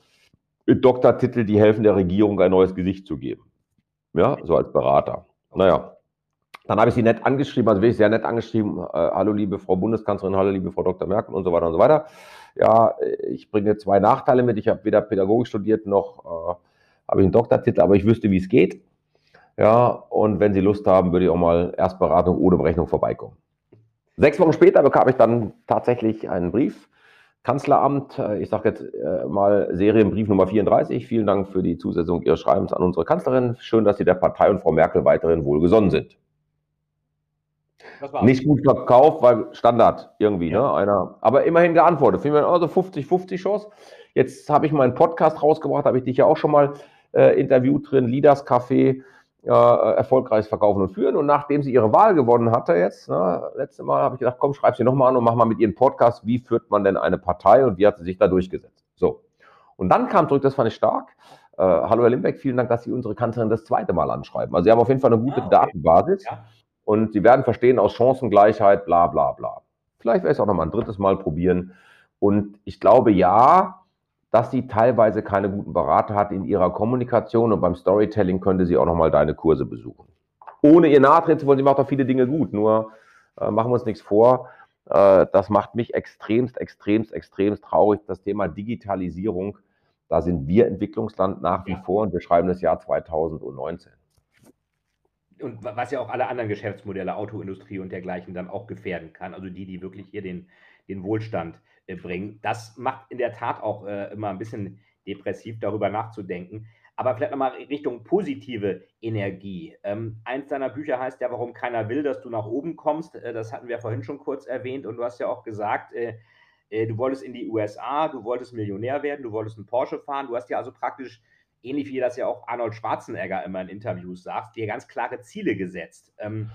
mit Doktortitel, die helfen der Regierung ein neues Gesicht zu geben. Ja, so als Berater. Naja. Dann habe ich sie nett angeschrieben, also wirklich sehr nett angeschrieben. Äh, hallo, liebe Frau Bundeskanzlerin, hallo, liebe Frau Dr. Merkel und so weiter und so weiter. Ja, ich bringe zwei Nachteile mit. Ich habe weder Pädagogik studiert noch äh, habe ich einen Doktortitel, aber ich wüsste, wie es geht. Ja, und wenn Sie Lust haben, würde ich auch mal Erstberatung ohne Berechnung vorbeikommen. Sechs Wochen später bekam ich dann tatsächlich einen Brief. Kanzleramt, äh, ich sage jetzt äh, mal Serienbrief Nummer 34. Vielen Dank für die Zusetzung Ihres Schreibens an unsere Kanzlerin. Schön, dass Sie der Partei und Frau Merkel weiterhin wohlgesonnen sind. Nicht gut verkauft, weil Standard irgendwie, ja. ne? Einer, aber immerhin geantwortet. Finden wir also 50-50 Chance. Jetzt habe ich meinen Podcast rausgebracht, habe ich dich ja auch schon mal äh, interviewt drin, Leaders Café, äh, erfolgreich verkaufen und führen. Und nachdem sie ihre Wahl gewonnen hatte jetzt, ne, letzte Mal habe ich gedacht, komm, schreib sie nochmal an und mach mal mit ihrem Podcast, wie führt man denn eine Partei und wie hat sie sich da durchgesetzt. So. Und dann kam zurück, das fand ich stark. Äh, hallo Herr Limbeck, vielen Dank, dass Sie unsere Kanzlerin das zweite Mal anschreiben. Also Sie haben auf jeden Fall eine gute ah, okay. Datenbasis ja. und Sie werden verstehen aus Chancengleichheit, bla bla bla. Vielleicht werde ich es auch nochmal ein drittes Mal probieren. Und ich glaube, ja, dass sie teilweise keine guten Berater hat in ihrer Kommunikation und beim Storytelling könnte sie auch nochmal deine Kurse besuchen. Ohne ihr nachtreten zu wollen, sie macht auch viele Dinge gut, nur äh, machen wir uns nichts vor. Äh, das macht mich extremst, extremst, extremst traurig. Das Thema Digitalisierung, da sind wir Entwicklungsland nach wie ja. vor und wir schreiben das Jahr 2019
und was ja auch alle anderen Geschäftsmodelle, Autoindustrie und dergleichen dann auch gefährden kann. Also die, die wirklich hier den, den Wohlstand äh, bringen. Das macht in der Tat auch äh, immer ein bisschen depressiv, darüber nachzudenken. Aber vielleicht nochmal Richtung positive Energie. Ähm, eins deiner Bücher heißt ja, warum keiner will, dass du nach oben kommst. Äh, das hatten wir vorhin schon kurz erwähnt. Und du hast ja auch gesagt, äh, äh, du wolltest in die USA, du wolltest Millionär werden, du wolltest einen Porsche fahren. Du hast ja also praktisch, ähnlich wie das ja auch Arnold Schwarzenegger immer in Interviews sagt, dir ganz klare Ziele gesetzt. Ähm,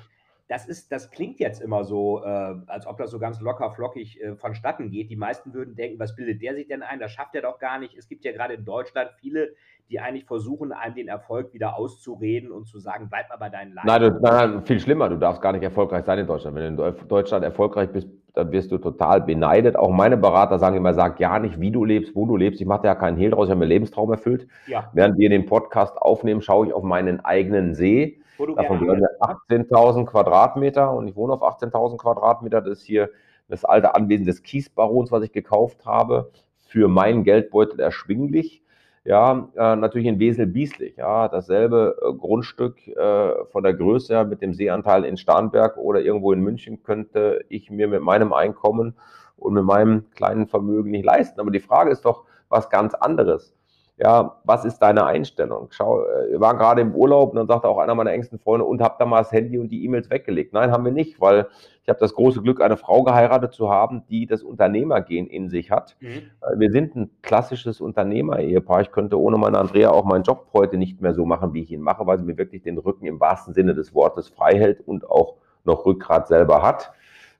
das ist, das klingt jetzt immer so, äh, als ob das so ganz locker flockig äh, vonstatten geht. Die meisten würden denken, was bildet der sich denn ein? Das schafft er doch gar nicht. Es gibt ja gerade in Deutschland viele, die eigentlich versuchen, einem den Erfolg wieder auszureden und zu sagen, bleib mal bei deinen
Leiden. Nein, nein, nein, viel schlimmer. Du darfst gar nicht erfolgreich sein in Deutschland. Wenn du in Deutschland erfolgreich bist, dann wirst du total beneidet. Auch meine Berater sagen immer, sag ja nicht, wie du lebst, wo du lebst. Ich mache ja keinen Hehl draus. Ich habe mir Lebenstraum erfüllt. Ja. Während wir den Podcast aufnehmen, schaue ich auf meinen eigenen See Davon gehören 18.000 Quadratmeter und ich wohne auf 18.000 Quadratmeter. Das ist hier das alte Anwesen des Kiesbarons, was ich gekauft habe, für meinen Geldbeutel erschwinglich. Ja, äh, natürlich in Wesel-Bieslich. Ja, dasselbe äh, Grundstück äh, von der Größe her mit dem Seeanteil in Starnberg oder irgendwo in München könnte ich mir mit meinem Einkommen und mit meinem kleinen Vermögen nicht leisten. Aber die Frage ist doch was ganz anderes ja, was ist deine Einstellung? Schau, äh, wir waren gerade im Urlaub und dann sagte auch einer meiner engsten Freunde, und habt da mal das Handy und die E-Mails weggelegt. Nein, haben wir nicht, weil ich habe das große Glück, eine Frau geheiratet zu haben, die das Unternehmergehen in sich hat. Mhm. Äh, wir sind ein klassisches Unternehmer-Ehepaar. Ich könnte ohne meine Andrea auch meinen Job heute nicht mehr so machen, wie ich ihn mache, weil sie mir wirklich den Rücken im wahrsten Sinne des Wortes frei hält und auch noch Rückgrat selber hat.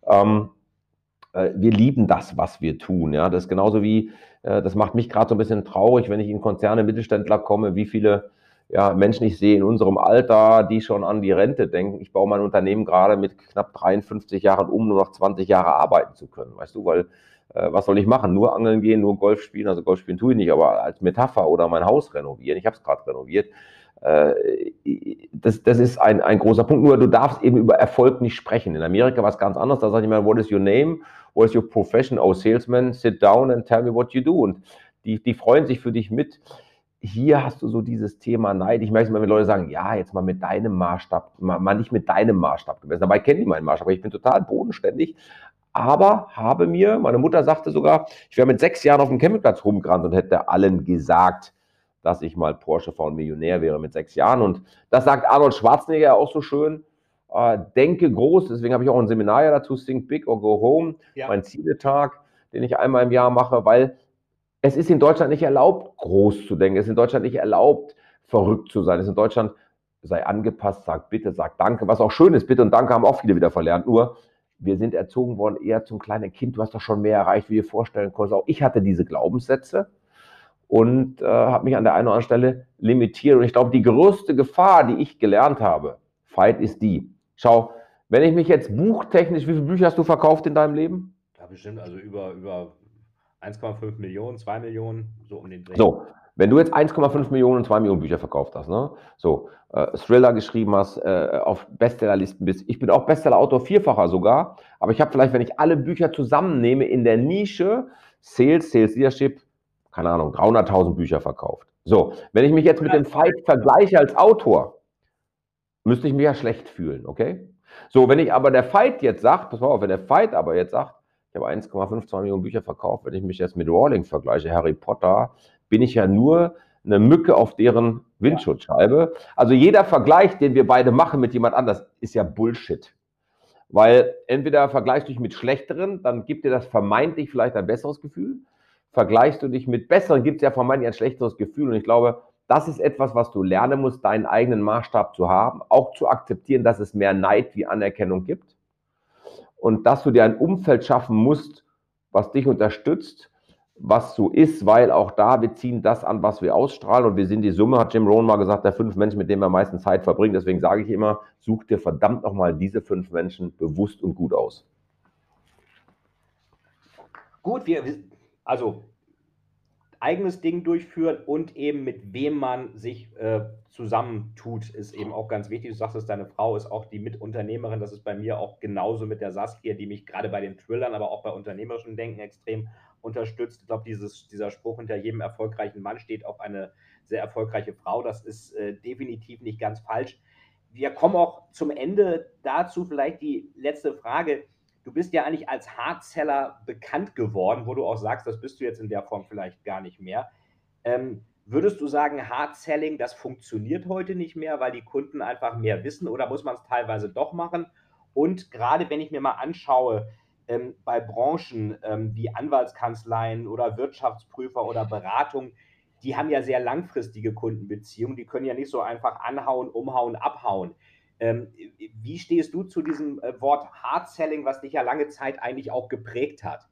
Ähm, äh, wir lieben das, was wir tun. Ja, das ist genauso wie äh, das macht mich gerade so ein bisschen traurig, wenn ich in Konzerne, Mittelständler komme, wie viele ja, Menschen ich sehe in unserem Alter, die schon an die Rente denken. Ich baue mein Unternehmen gerade mit knapp 53 Jahren um, nur noch 20 Jahre arbeiten zu können. Weißt du, weil äh, was soll ich machen? Nur angeln gehen, nur Golf spielen. Also Golf spielen tue ich nicht, aber als Metapher oder mein Haus renovieren. Ich habe es gerade renoviert. Äh, das, das ist ein, ein großer Punkt. Nur du darfst eben über Erfolg nicht sprechen. In Amerika war es ganz anders. Da ich mal, what is your name? What is your profession? Oh, Salesman, sit down and tell me what you do. Und die, die freuen sich für dich mit. Hier hast du so dieses Thema Neid. Ich merke es immer, wenn Leute sagen, ja, jetzt mal mit deinem Maßstab, mal, mal nicht mit deinem Maßstab gemessen. Dabei kenne ich meinen Maßstab, aber ich bin total bodenständig. Aber habe mir, meine Mutter sagte sogar, ich wäre mit sechs Jahren auf dem Campingplatz rumgerannt und hätte allen gesagt, dass ich mal Porsche fahren Millionär wäre mit sechs Jahren. Und das sagt Arnold Schwarzenegger auch so schön. Äh, denke groß, deswegen habe ich auch ein Seminar ja dazu, Think Big or Go Home, ja. mein Zieletag, den ich einmal im Jahr mache, weil es ist in Deutschland nicht erlaubt, groß zu denken. Es ist in Deutschland nicht erlaubt, verrückt zu sein. Es ist in Deutschland, sei angepasst, sag bitte, sag danke, was auch schön ist. Bitte und danke haben auch viele wieder verlernt. Nur, wir sind erzogen worden eher zum kleinen Kind. Du hast doch schon mehr erreicht, wie ihr vorstellen konntest. Auch ich hatte diese Glaubenssätze und äh, habe mich an der einen oder anderen Stelle limitiert. Und ich glaube, die größte Gefahr, die ich gelernt habe, Fight ist die. Schau, wenn ich mich jetzt buchtechnisch, wie viele Bücher hast du verkauft in deinem Leben?
Ja, bestimmt, also über, über 1,5 Millionen, 2 Millionen, so um den
Dreh. So, Wenn du jetzt 1,5 Millionen und 2 Millionen Bücher verkauft hast, ne? so äh, Thriller geschrieben hast, äh, auf Bestsellerlisten bist, ich bin auch Bestseller-Autor vierfacher sogar, aber ich habe vielleicht, wenn ich alle Bücher zusammennehme in der Nische Sales, Sales Leadership, keine Ahnung, 300.000 Bücher verkauft. So, wenn ich mich jetzt mit dem Fight vergleiche als Autor, müsste ich mich ja schlecht fühlen, okay? So, wenn ich aber der Fight jetzt sagt, pass mal auf, wenn der Fight aber jetzt sagt, ich habe 1,52 Millionen Bücher verkauft, wenn ich mich jetzt mit Rawling vergleiche, Harry Potter, bin ich ja nur eine Mücke auf deren Windschutzscheibe. Also jeder Vergleich, den wir beide machen mit jemand anders, ist ja Bullshit. Weil entweder vergleichst du dich mit Schlechteren, dann gibt dir das vermeintlich vielleicht ein besseres Gefühl. Vergleichst du dich mit Besseren, gibt es ja vermeintlich ein schlechteres Gefühl. Und ich glaube, das ist etwas, was du lernen musst, deinen eigenen Maßstab zu haben, auch zu akzeptieren, dass es mehr Neid wie Anerkennung gibt und dass du dir ein Umfeld schaffen musst, was dich unterstützt, was so ist, weil auch da, wir ziehen das an, was wir ausstrahlen und wir sind die Summe, hat Jim Rohn mal gesagt, der fünf Menschen, mit denen wir am meisten Zeit verbringen. Deswegen sage ich immer, such dir verdammt nochmal diese fünf Menschen bewusst und gut aus.
Gut, wir, also eigenes Ding durchführen und eben mit wem man sich äh, zusammentut, ist eben auch ganz wichtig. Du sagst es, deine Frau ist auch die Mitunternehmerin. Das ist bei mir auch genauso mit der Saskia, die mich gerade bei den Thrillern, aber auch bei unternehmerischen Denken extrem unterstützt. Ich glaube, dieser Spruch hinter jedem erfolgreichen Mann steht auf eine sehr erfolgreiche Frau. Das ist äh, definitiv nicht ganz falsch. Wir kommen auch zum Ende dazu. Vielleicht die letzte Frage du bist ja eigentlich als Hardseller bekannt geworden, wo du auch sagst, das bist du jetzt in der Form vielleicht gar nicht mehr. Ähm, würdest du sagen, Hardselling, das funktioniert heute nicht mehr, weil die Kunden einfach mehr wissen oder muss man es teilweise doch machen? Und gerade wenn ich mir mal anschaue, ähm, bei Branchen ähm, wie Anwaltskanzleien oder Wirtschaftsprüfer oder Beratung, die haben ja sehr langfristige Kundenbeziehungen, die können ja nicht so einfach anhauen, umhauen, abhauen. Ähm, wie stehst du zu diesem äh, Wort Hard Selling, was dich ja lange Zeit eigentlich auch geprägt hat?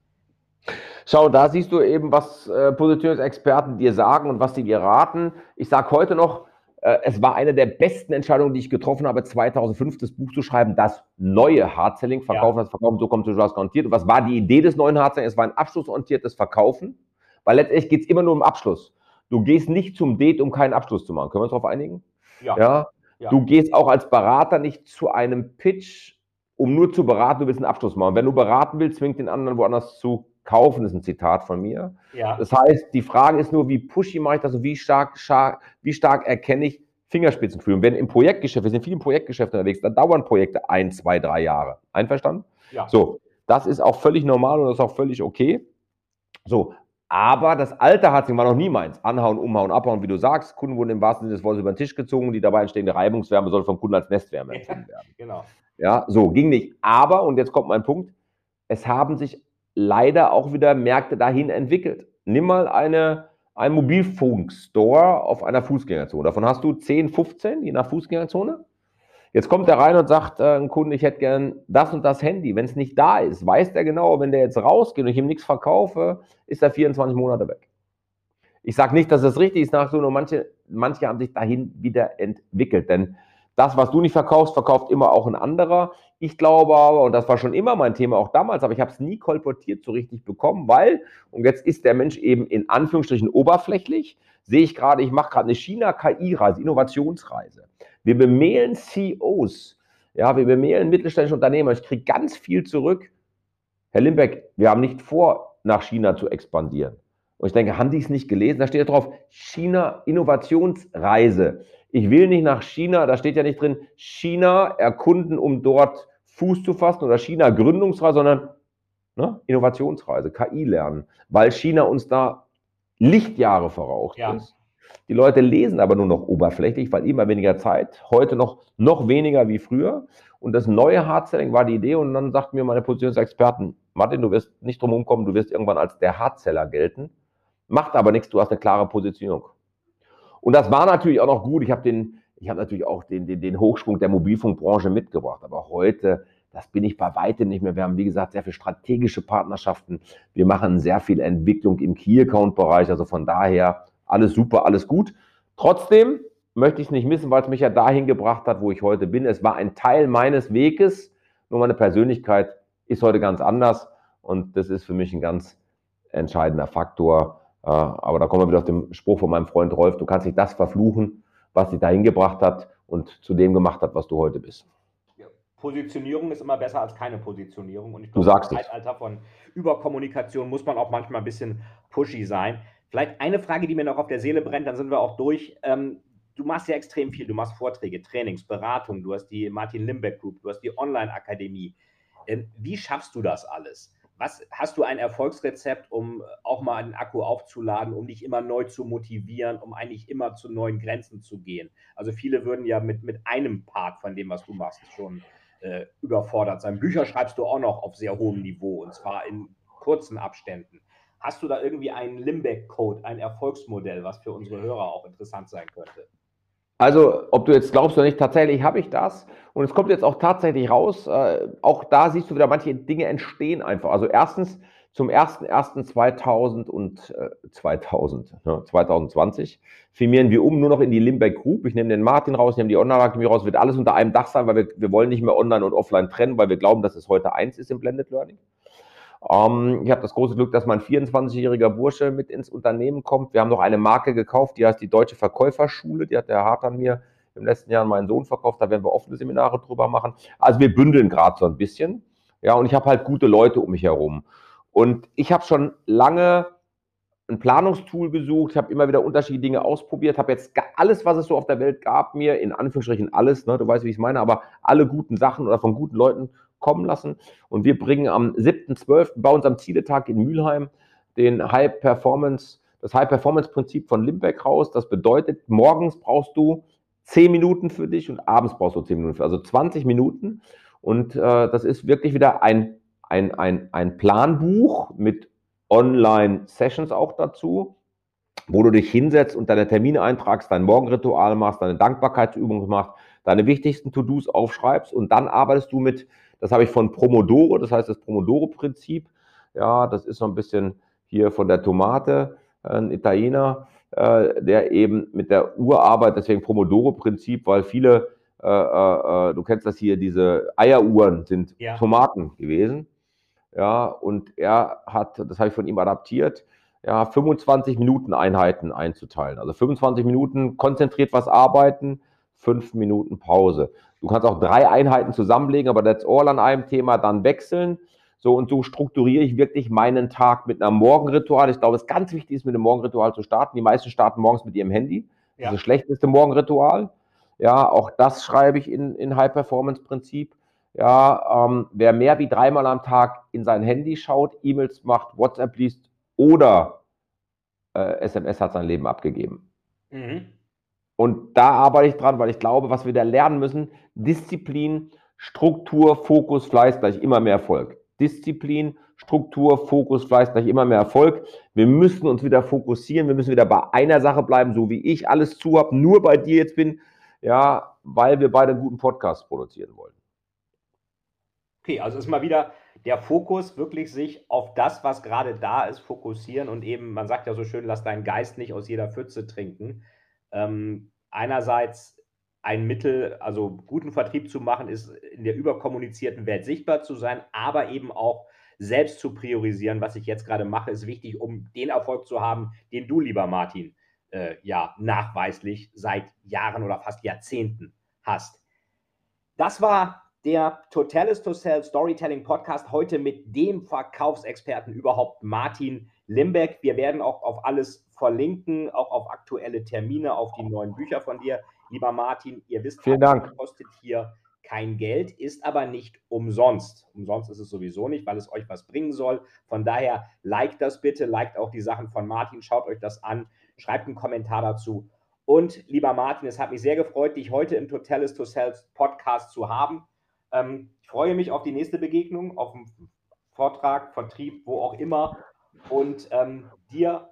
Schau, da siehst du eben, was äh, Positionsexperten dir sagen und was sie dir raten. Ich sage heute noch, äh, es war eine der besten Entscheidungen, die ich getroffen habe, 2005 das Buch zu schreiben, das neue Hard Selling, Verkaufen, ja. das Verkaufen, so kommt zu was garantiert. Und was war die Idee des neuen Hard Selling? Es war ein abschlussorientiertes Verkaufen, weil letztendlich geht es immer nur um Abschluss. Du gehst nicht zum Date, um keinen Abschluss zu machen. Können wir uns darauf einigen? Ja. ja? Ja. Du gehst auch als Berater nicht zu einem Pitch, um nur zu beraten, du willst einen Abschluss machen. Wenn du beraten willst, zwingt den anderen woanders zu kaufen, das ist ein Zitat von mir. Ja. Das heißt, die Frage ist nur, wie pushy mache ich das und wie stark, stark, wie stark erkenne ich Fingerspitzengefühl. Und wenn im Projektgeschäft, wir sind viel im Projektgeschäft unterwegs, dann dauern Projekte ein, zwei, drei Jahre. Einverstanden? Ja. So, das ist auch völlig normal und das ist auch völlig okay. So, aber das alte Hartzing war noch nie meins. Anhauen, umhauen, abhauen, wie du sagst. Kunden wurden im wahrsten Sinne des Wortes über den Tisch gezogen. Die dabei entstehende Reibungswärme soll vom Kunden als Nestwärme empfunden werden. genau. Ja, so ging nicht. Aber, und jetzt kommt mein Punkt, es haben sich leider auch wieder Märkte dahin entwickelt. Nimm mal eine, einen Mobilfunkstore auf einer Fußgängerzone. Davon hast du 10, 15, je nach Fußgängerzone. Jetzt kommt er rein und sagt, äh, ein Kunde, ich hätte gern das und das Handy. Wenn es nicht da ist, weiß der genau, wenn der jetzt rausgeht und ich ihm nichts verkaufe, ist er 24 Monate weg. Ich sage nicht, dass das richtig ist, nach so, nur manche, manche haben sich dahin wieder entwickelt. Denn das, was du nicht verkaufst, verkauft immer auch ein anderer. Ich glaube aber, und das war schon immer mein Thema, auch damals, aber ich habe es nie kolportiert so richtig bekommen, weil, und jetzt ist der Mensch eben in Anführungsstrichen oberflächlich, sehe ich gerade, ich mache gerade eine China-KI-Reise, Innovationsreise. Wir bemehlen CEOs, ja, wir bemehlen mittelständische Unternehmer. Ich kriege ganz viel zurück. Herr Limbeck, wir haben nicht vor, nach China zu expandieren. Und ich denke, haben die es nicht gelesen? Da steht ja drauf, China Innovationsreise. Ich will nicht nach China, da steht ja nicht drin, China erkunden, um dort Fuß zu fassen oder China Gründungsreise, sondern ne, Innovationsreise, KI lernen, weil China uns da Lichtjahre voraus ja. ist. Die Leute lesen aber nur noch oberflächlich, weil immer weniger Zeit, heute noch, noch weniger wie früher. Und das neue Hardselling war die Idee und dann sagten mir meine Positionsexperten, Martin, du wirst nicht drum kommen, du wirst irgendwann als der Hardseller gelten. Macht aber nichts, du hast eine klare Positionierung. Und das war natürlich auch noch gut. Ich habe den, natürlich auch den, den, den Hochsprung der Mobilfunkbranche mitgebracht. Aber heute, das bin ich bei weitem nicht mehr. Wir haben, wie gesagt, sehr viele strategische Partnerschaften. Wir machen sehr viel Entwicklung im Key-Account-Bereich. Also von daher alles super, alles gut. Trotzdem möchte ich es nicht missen, weil es mich ja dahin gebracht hat, wo ich heute bin. Es war ein Teil meines Weges, nur meine Persönlichkeit ist heute ganz anders und das ist für mich ein ganz entscheidender Faktor, Äh, aber da kommen wir wieder auf den Spruch von meinem Freund Rolf, du kannst nicht das verfluchen, was dich dahin gebracht hat und zu dem gemacht hat, was du heute bist.
Positionierung ist immer besser als keine Positionierung. Und ich
glaube, im
Zeitalter von Überkommunikation muss man auch manchmal ein bisschen pushy sein. Vielleicht eine Frage, die mir noch auf der Seele brennt, dann sind wir auch durch. Ähm, du machst ja extrem viel. Du machst Vorträge, Trainings, Beratung. Du hast die Martin Limbeck Group, du hast die Online-Akademie. Ähm, wie schaffst du das alles? Was hast du ein Erfolgsrezept, um auch mal einen Akku aufzuladen, um dich immer neu zu motivieren, um eigentlich immer zu neuen Grenzen zu gehen? Also viele würden ja mit, mit einem Part von dem, was du machst, schon äh, überfordert sein. Bücher schreibst du auch noch auf sehr hohem Niveau und zwar in kurzen Abständen. Hast du da irgendwie einen Limbeck-Code, ein Erfolgsmodell, was für unsere Hörer auch interessant sein könnte?
Also, ob du jetzt glaubst oder nicht, tatsächlich habe ich das. Und es kommt jetzt auch tatsächlich raus. Äh, auch da siehst du wieder, manche Dinge entstehen einfach. Also erstens, zum 01.01.2000 und äh, 2000, ne, 2020 firmieren wir um nur noch in die Limbeck Group. Ich nehme den Martin raus, nehme die Online-Akademie raus, wird alles unter einem Dach sein, weil wir, wir wollen nicht mehr online und offline trennen, weil wir glauben, dass es heute eins ist im Blended Learning. Ähm, ich habe das große Glück, dass mein 24-jähriger Bursche mit ins Unternehmen kommt. Wir haben noch eine Marke gekauft, die heißt die Deutsche Verkäuferschule. Die hat der Hart an mir im letzten Jahr meinen Sohn verkauft. Da werden wir offene Seminare drüber machen. Also wir bündeln gerade so ein bisschen. Ja, und ich habe halt gute Leute um mich herum. Und ich habe schon lange ein Planungstool gesucht, habe immer wieder unterschiedliche Dinge ausprobiert, habe jetzt alles, was es so auf der Welt gab, mir in Anführungsstrichen alles, ne, du weißt, wie ich es meine, aber alle guten Sachen oder von guten Leuten kommen lassen. Und wir bringen am 7.12. bei uns am Zieletag in Mülheim den High Performance, das High Performance Prinzip von Limbeck raus. Das bedeutet, morgens brauchst du 10 Minuten für dich und abends brauchst du 10 Minuten für, also 20 Minuten. Und äh, das ist wirklich wieder ein, ein, ein, ein Planbuch mit Online-Sessions auch dazu, wo du dich hinsetzt und deine Termine eintragst, dein Morgenritual machst, deine Dankbarkeitsübungen machst, deine wichtigsten To-Dos aufschreibst und dann arbeitest du mit das habe ich von Pomodoro, das heißt das Pomodoro-Prinzip. Ja, das ist so ein bisschen hier von der Tomate, ein Italiener, äh, der eben mit der Uhr arbeitet, deswegen Pomodoro-Prinzip, weil viele, äh, äh, du kennst das hier, diese Eieruhren sind ja. Tomaten gewesen. Ja, und er hat, das habe ich von ihm adaptiert, ja, 25 Minuten Einheiten einzuteilen. Also 25 Minuten konzentriert was arbeiten, 5 Minuten Pause. Du kannst auch drei Einheiten zusammenlegen, aber that's all an einem Thema, dann wechseln. So, und so strukturiere ich wirklich meinen Tag mit einem Morgenritual. Ich glaube, es ist ganz wichtig, ist mit einem Morgenritual zu starten. Die meisten starten morgens mit ihrem Handy. Ja. Das ist das schlechteste Morgenritual. Ja, auch das schreibe ich in, in High-Performance-Prinzip. Ja, ähm, wer mehr wie dreimal am Tag in sein Handy schaut, E-Mails macht, WhatsApp liest oder äh, SMS hat sein Leben abgegeben. Mhm. Und da arbeite ich dran, weil ich glaube, was wir da lernen müssen, Disziplin, Struktur, Fokus, Fleiß gleich immer mehr Erfolg. Disziplin, Struktur, Fokus, Fleiß gleich immer mehr Erfolg. Wir müssen uns wieder fokussieren, wir müssen wieder bei einer Sache bleiben, so wie ich alles zu habe, nur bei dir jetzt bin, ja, weil wir beide einen guten Podcast produzieren wollen.
Okay, also ist mal wieder der Fokus wirklich sich auf das, was gerade da ist, fokussieren und eben, man sagt ja so schön, lass deinen Geist nicht aus jeder Pfütze trinken ähm, einerseits ein Mittel, also guten Vertrieb zu machen, ist in der überkommunizierten Welt sichtbar zu sein, aber eben auch selbst zu priorisieren, was ich jetzt gerade mache, ist wichtig, um den Erfolg zu haben, den du, lieber Martin, äh, ja nachweislich seit Jahren oder fast Jahrzehnten hast. Das war der Totalis to Sell Storytelling Podcast heute mit dem Verkaufsexperten überhaupt, Martin Limbeck. Wir werden auch auf alles verlinken, auch auf aktuelle Termine, auf die neuen Bücher von dir. Lieber Martin, ihr wisst,
Vielen Dank.
kostet hier kein Geld, ist aber nicht umsonst. Umsonst ist es sowieso nicht, weil es euch was bringen soll. Von daher liked das bitte, liked auch die Sachen von Martin, schaut euch das an, schreibt einen Kommentar dazu. Und lieber Martin, es hat mich sehr gefreut, dich heute im Totalis to Sales Podcast zu haben. Ähm, ich freue mich auf die nächste Begegnung, auf den Vortrag, Vertrieb, wo auch immer. Und ähm, dir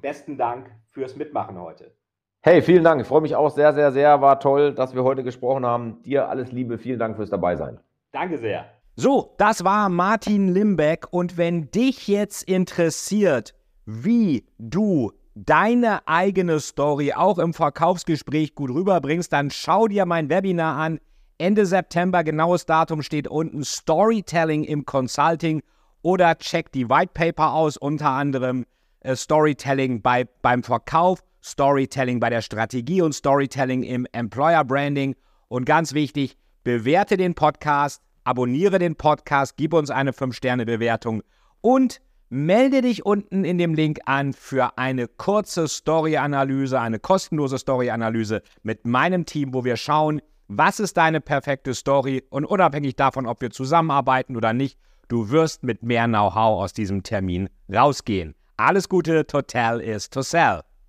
besten Dank fürs Mitmachen heute.
Hey, vielen Dank. Ich freue mich auch sehr, sehr, sehr. War toll, dass wir heute gesprochen haben. Dir alles Liebe. Vielen Dank fürs Dabeisein.
Danke sehr.
So, das war Martin Limbeck. Und wenn dich jetzt interessiert, wie du deine eigene Story auch im Verkaufsgespräch gut rüberbringst, dann schau dir mein Webinar an. Ende September, genaues Datum steht unten, Storytelling im Consulting oder check die White Paper aus, unter anderem
äh, Storytelling bei, beim Verkauf, Storytelling bei der Strategie und Storytelling im Employer Branding. Und ganz wichtig, bewerte den Podcast, abonniere den Podcast, gib uns eine 5-Sterne-Bewertung und melde dich unten in dem Link an für eine kurze Story-Analyse, eine kostenlose Story-Analyse mit meinem Team, wo wir schauen, was ist deine perfekte Story und unabhängig davon, ob wir zusammenarbeiten oder nicht, du wirst mit mehr Know-how aus diesem Termin rausgehen. Alles Gute, Total is to sell.